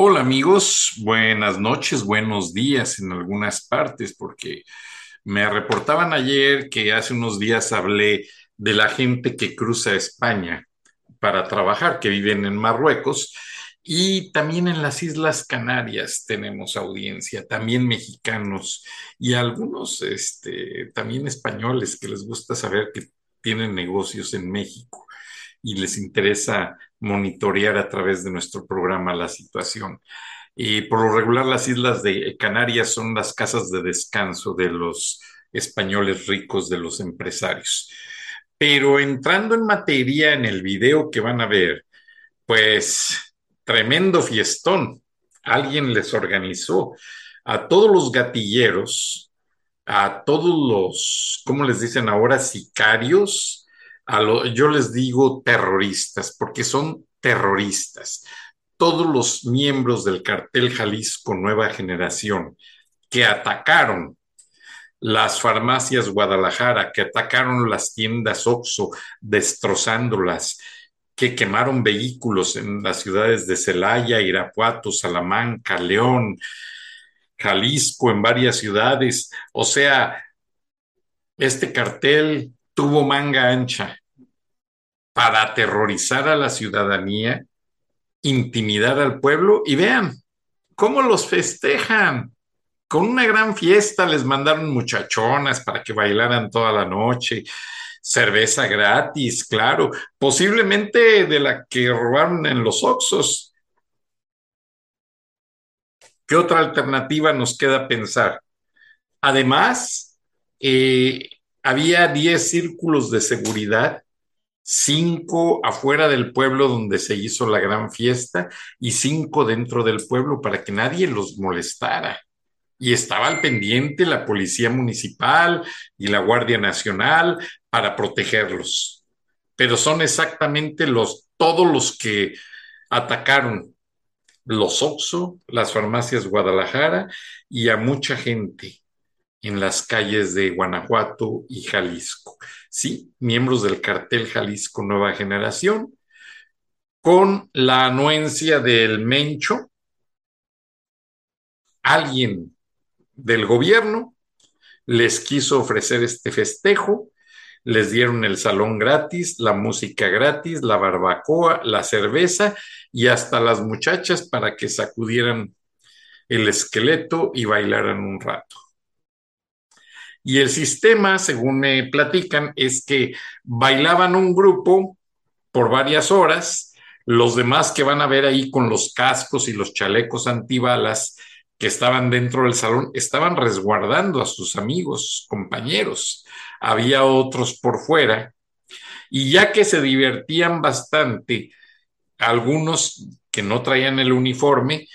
Hola amigos, buenas noches, buenos días en algunas partes, porque me reportaban ayer que hace unos días hablé de la gente que cruza España para trabajar, que viven en Marruecos, y también en las Islas Canarias tenemos audiencia, también mexicanos y algunos este, también españoles que les gusta saber que tienen negocios en México y les interesa monitorear a través de nuestro programa la situación. Y por lo regular las islas de Canarias son las casas de descanso de los españoles ricos, de los empresarios. Pero entrando en materia en el video que van a ver, pues tremendo fiestón. Alguien les organizó a todos los gatilleros, a todos los, ¿cómo les dicen ahora? Sicarios, yo les digo terroristas, porque son terroristas. Todos los miembros del cartel Jalisco Nueva Generación que atacaron las farmacias Guadalajara, que atacaron las tiendas Oxxo, destrozándolas, que quemaron vehículos en las ciudades de Celaya, Irapuato, Salamanca, León, Jalisco, en varias ciudades. O sea, este cartel tuvo manga ancha para aterrorizar a la ciudadanía, intimidar al pueblo y vean cómo los festejan. Con una gran fiesta les mandaron muchachonas para que bailaran toda la noche, cerveza gratis, claro, posiblemente de la que robaron en los Oxos. ¿Qué otra alternativa nos queda pensar? Además, eh, había 10 círculos de seguridad, cinco afuera del pueblo donde se hizo la gran fiesta y cinco dentro del pueblo para que nadie los molestara. Y estaba al pendiente la policía municipal y la Guardia Nacional para protegerlos. Pero son exactamente los, todos los que atacaron los Oxo, las farmacias Guadalajara y a mucha gente en las calles de Guanajuato y Jalisco. Sí, miembros del cartel Jalisco Nueva Generación, con la anuencia del Mencho, alguien del gobierno les quiso ofrecer este festejo, les dieron el salón gratis, la música gratis, la barbacoa, la cerveza y hasta las muchachas para que sacudieran el esqueleto y bailaran un rato. Y el sistema, según me platican, es que bailaban un grupo por varias horas, los demás que van a ver ahí con los cascos y los chalecos antibalas que estaban dentro del salón, estaban resguardando a sus amigos, compañeros. Había otros por fuera. Y ya que se divertían bastante, algunos que no traían el uniforme,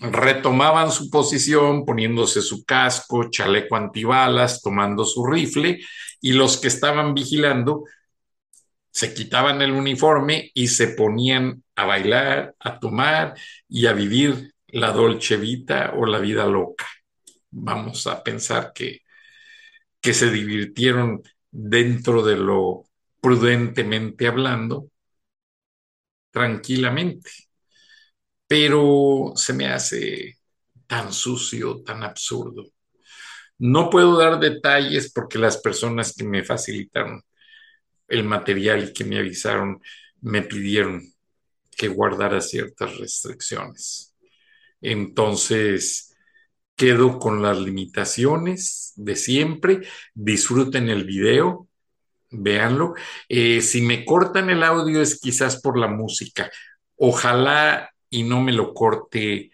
retomaban su posición poniéndose su casco, chaleco antibalas, tomando su rifle y los que estaban vigilando se quitaban el uniforme y se ponían a bailar, a tomar y a vivir la dolce vita o la vida loca. Vamos a pensar que, que se divirtieron dentro de lo prudentemente hablando, tranquilamente pero se me hace tan sucio, tan absurdo. No puedo dar detalles porque las personas que me facilitaron el material y que me avisaron me pidieron que guardara ciertas restricciones. Entonces, quedo con las limitaciones de siempre. Disfruten el video, véanlo. Eh, si me cortan el audio es quizás por la música. Ojalá y no me lo corte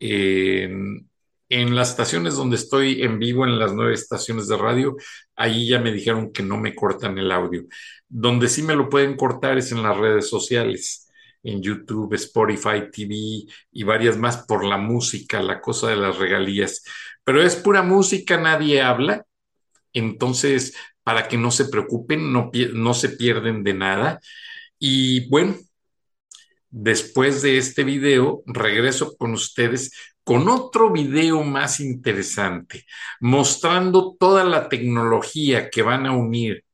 en, en las estaciones donde estoy en vivo, en las nueve estaciones de radio, ahí ya me dijeron que no me cortan el audio. Donde sí me lo pueden cortar es en las redes sociales en YouTube, Spotify TV y varias más por la música, la cosa de las regalías. Pero es pura música, nadie habla. Entonces, para que no se preocupen, no, no se pierden de nada. Y bueno, después de este video, regreso con ustedes con otro video más interesante, mostrando toda la tecnología que van a unir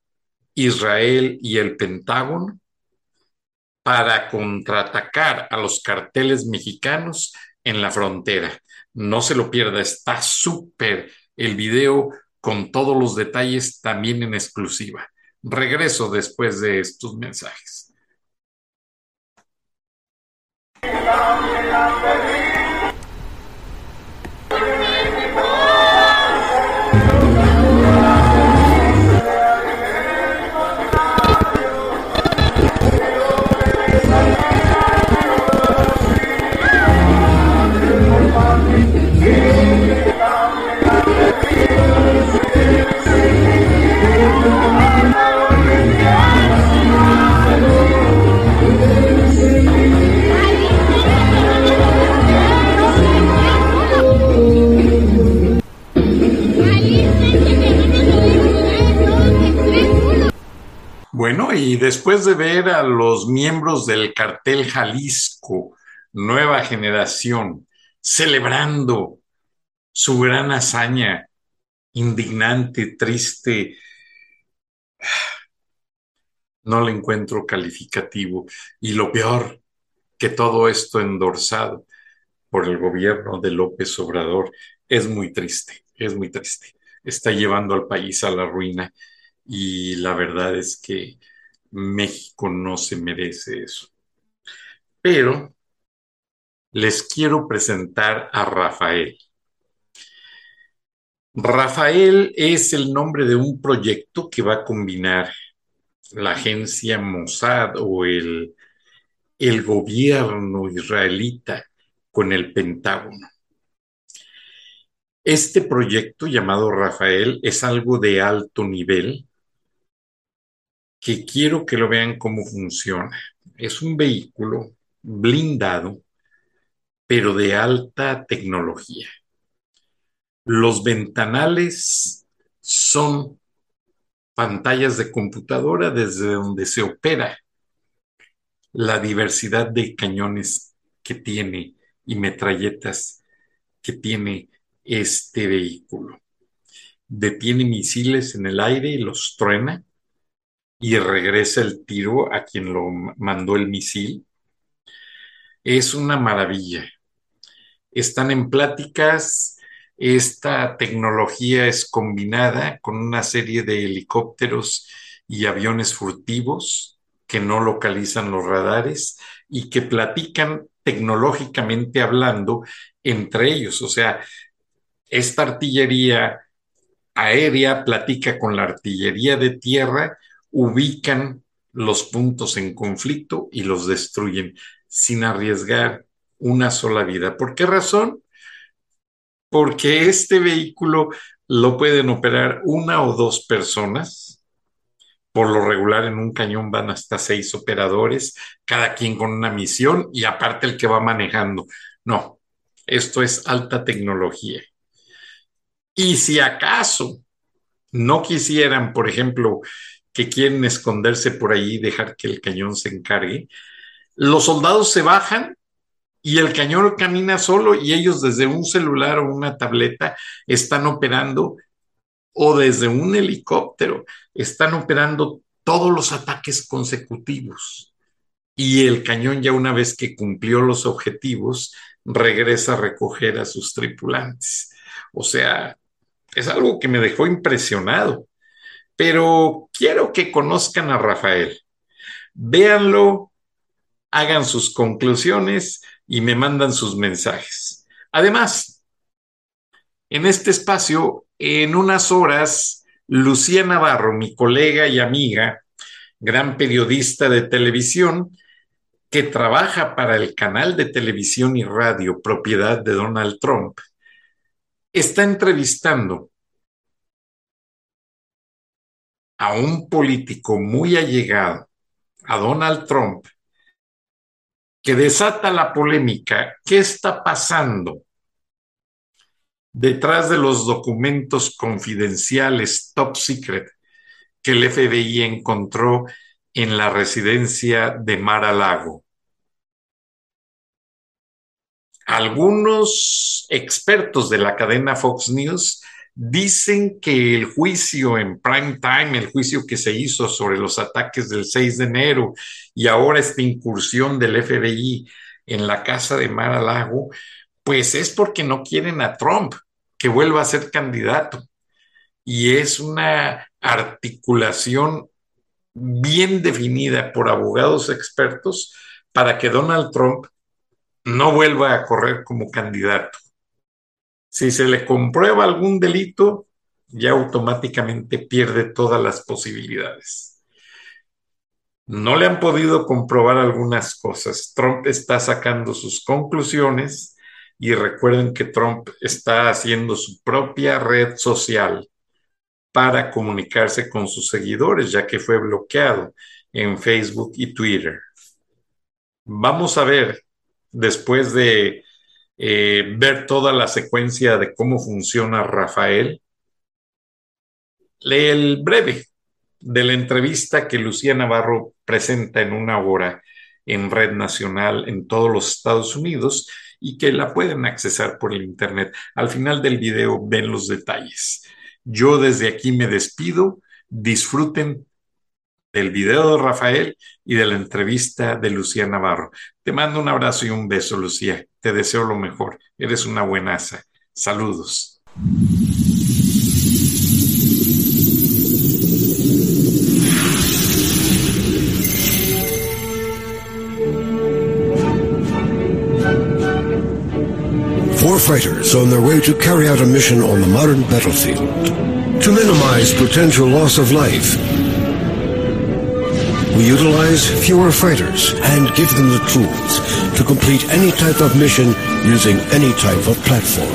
Israel y el Pentágono para contraatacar a los carteles mexicanos en la frontera. No se lo pierda, está súper el video con todos los detalles también en exclusiva. Regreso después de estos mensajes. Bueno, y después de ver a los miembros del cartel Jalisco, nueva generación, celebrando su gran hazaña, indignante, triste, no le encuentro calificativo. Y lo peor, que todo esto endorsado por el gobierno de López Obrador es muy triste, es muy triste. Está llevando al país a la ruina y la verdad es que México no se merece eso. Pero les quiero presentar a Rafael. Rafael es el nombre de un proyecto que va a combinar la agencia Mossad o el, el gobierno israelita con el Pentágono. Este proyecto llamado Rafael es algo de alto nivel que quiero que lo vean cómo funciona. Es un vehículo blindado, pero de alta tecnología. Los ventanales son pantallas de computadora desde donde se opera la diversidad de cañones que tiene y metralletas que tiene este vehículo. Detiene misiles en el aire y los truena y regresa el tiro a quien lo mandó el misil. Es una maravilla. Están en pláticas, esta tecnología es combinada con una serie de helicópteros y aviones furtivos que no localizan los radares y que platican tecnológicamente hablando entre ellos. O sea, esta artillería aérea platica con la artillería de tierra ubican los puntos en conflicto y los destruyen sin arriesgar una sola vida. ¿Por qué razón? Porque este vehículo lo pueden operar una o dos personas. Por lo regular en un cañón van hasta seis operadores, cada quien con una misión y aparte el que va manejando. No, esto es alta tecnología. Y si acaso no quisieran, por ejemplo, que quieren esconderse por ahí y dejar que el cañón se encargue. Los soldados se bajan y el cañón camina solo y ellos desde un celular o una tableta están operando o desde un helicóptero están operando todos los ataques consecutivos. Y el cañón ya una vez que cumplió los objetivos, regresa a recoger a sus tripulantes. O sea, es algo que me dejó impresionado pero quiero que conozcan a Rafael. Véanlo, hagan sus conclusiones y me mandan sus mensajes. Además, En este espacio, en unas horas, Lucía Navarro, mi colega y amiga, gran periodista de televisión, que trabaja para el canal de televisión y radio propiedad de Donald Trump, está entrevistando a un político muy allegado a Donald Trump que desata la polémica. ¿Qué está pasando detrás de los documentos confidenciales top secret que el FBI encontró en la residencia de Mar-a-Lago? Algunos expertos de la cadena Fox News Dicen que el juicio en prime time, el juicio que se hizo sobre los ataques del 6 de enero y ahora esta incursión del FBI en la casa de Mar a Lago, pues es porque no quieren a Trump que vuelva a ser candidato. Y es una articulación bien definida por abogados expertos para que Donald Trump no vuelva a correr como candidato. Si se le comprueba algún delito, ya automáticamente pierde todas las posibilidades. No le han podido comprobar algunas cosas. Trump está sacando sus conclusiones y recuerden que Trump está haciendo su propia red social para comunicarse con sus seguidores, ya que fue bloqueado en Facebook y Twitter. Vamos a ver, después de eh, ver toda la secuencia de cómo funciona Rafael, lee el breve de la entrevista que Lucía Navarro presenta en una hora en Red Nacional en todos los Estados Unidos y que la pueden accesar por el Internet. Al final del video ven los detalles. Yo desde aquí me despido. Disfruten del video de Rafael y de la entrevista de Lucía Navarro. Te mando un abrazo y un beso, Lucía. Te deseo lo mejor. Eres una buenaza. Saludos. Four fighters on their way to carry out a mission on the modern battlefield. To minimize potential loss of life, we utilize fewer fighters and give them the tools to complete any type of mission using any type of platform.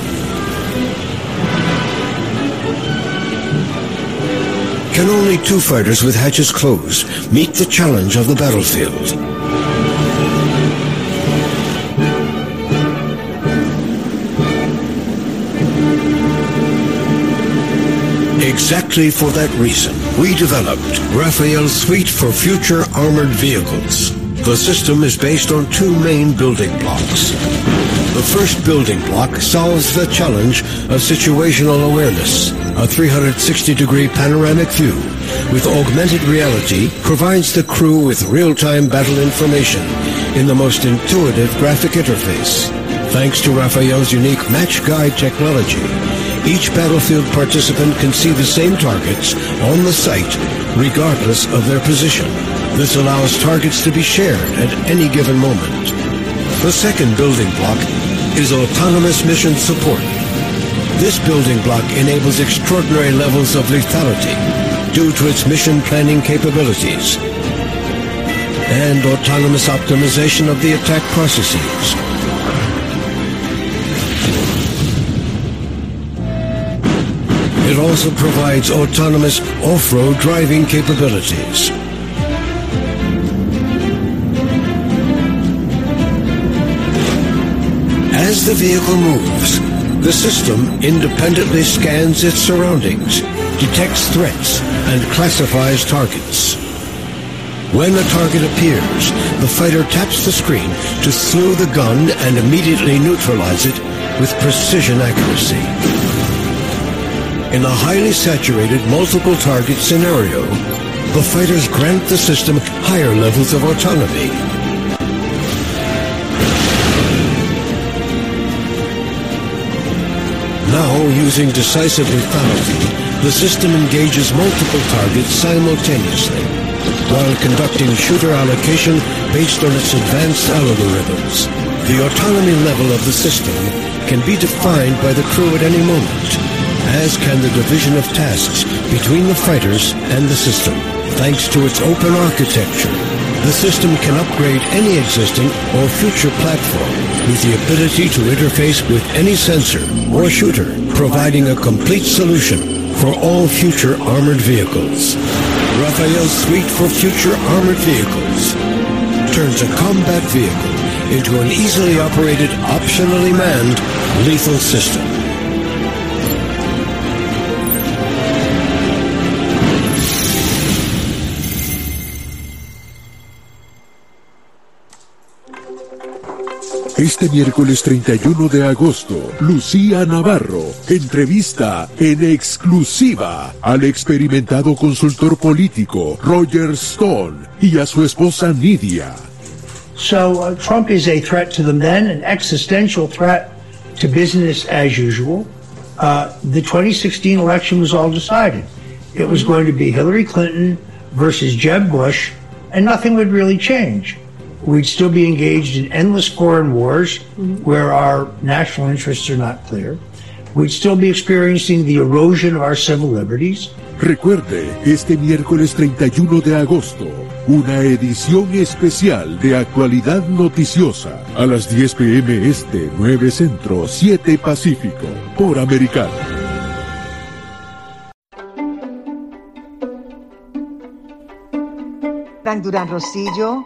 Can only two fighters with hatches closed meet the challenge of the battlefield? Exactly for that reason, we developed Raphael's suite for future armored vehicles. The system is based on two main building blocks. The first building block solves the challenge of situational awareness. A 360-degree panoramic view with augmented reality provides the crew with real-time battle information in the most intuitive graphic interface. Thanks to Raphael's unique match guide technology, each battlefield participant can see the same targets on the site regardless of their position. This allows targets to be shared at any given moment. The second building block is autonomous mission support. This building block enables extraordinary levels of lethality due to its mission planning capabilities and autonomous optimization of the attack processes. Also provides autonomous off-road driving capabilities. As the vehicle moves, the system independently scans its surroundings, detects threats, and classifies targets. When a target appears, the fighter taps the screen to slew the gun and immediately neutralize it with precision accuracy. In a highly saturated multiple target scenario, the fighters grant the system higher levels of autonomy. Now, using decisive lethality, the system engages multiple targets simultaneously, while conducting shooter allocation based on its advanced algorithms. The autonomy level of the system can be defined by the crew at any moment, as can the division of tasks between the fighters and the system. Thanks to its open architecture, the system can upgrade any existing or future platform with the ability to interface with any sensor or shooter, providing a complete solution for all future armored vehicles. Raphael's suite for future armored vehicles turns a combat vehicle into an easily operated, optionally manned, lethal system. Este miércoles 31 de agosto, Lucía Navarro entrevista en exclusiva al experimentado consultor político Roger Stone y a su esposa Nidia. So uh, Trump is a threat to them then, an existential threat to business as usual. Uh, the 2016 election was all decided. It was going to be Hillary Clinton versus Jeb Bush, and nothing would really change. We'd still be engaged in endless foreign wars where our national interests are not clear. We'd still be experiencing the erosion of our civil liberties. Recuerde, este miércoles 31 de agosto, una edición especial de actualidad noticiosa a las 10 pm este, 9 centro, 7 pacífico, por Americano. Durán Rosillo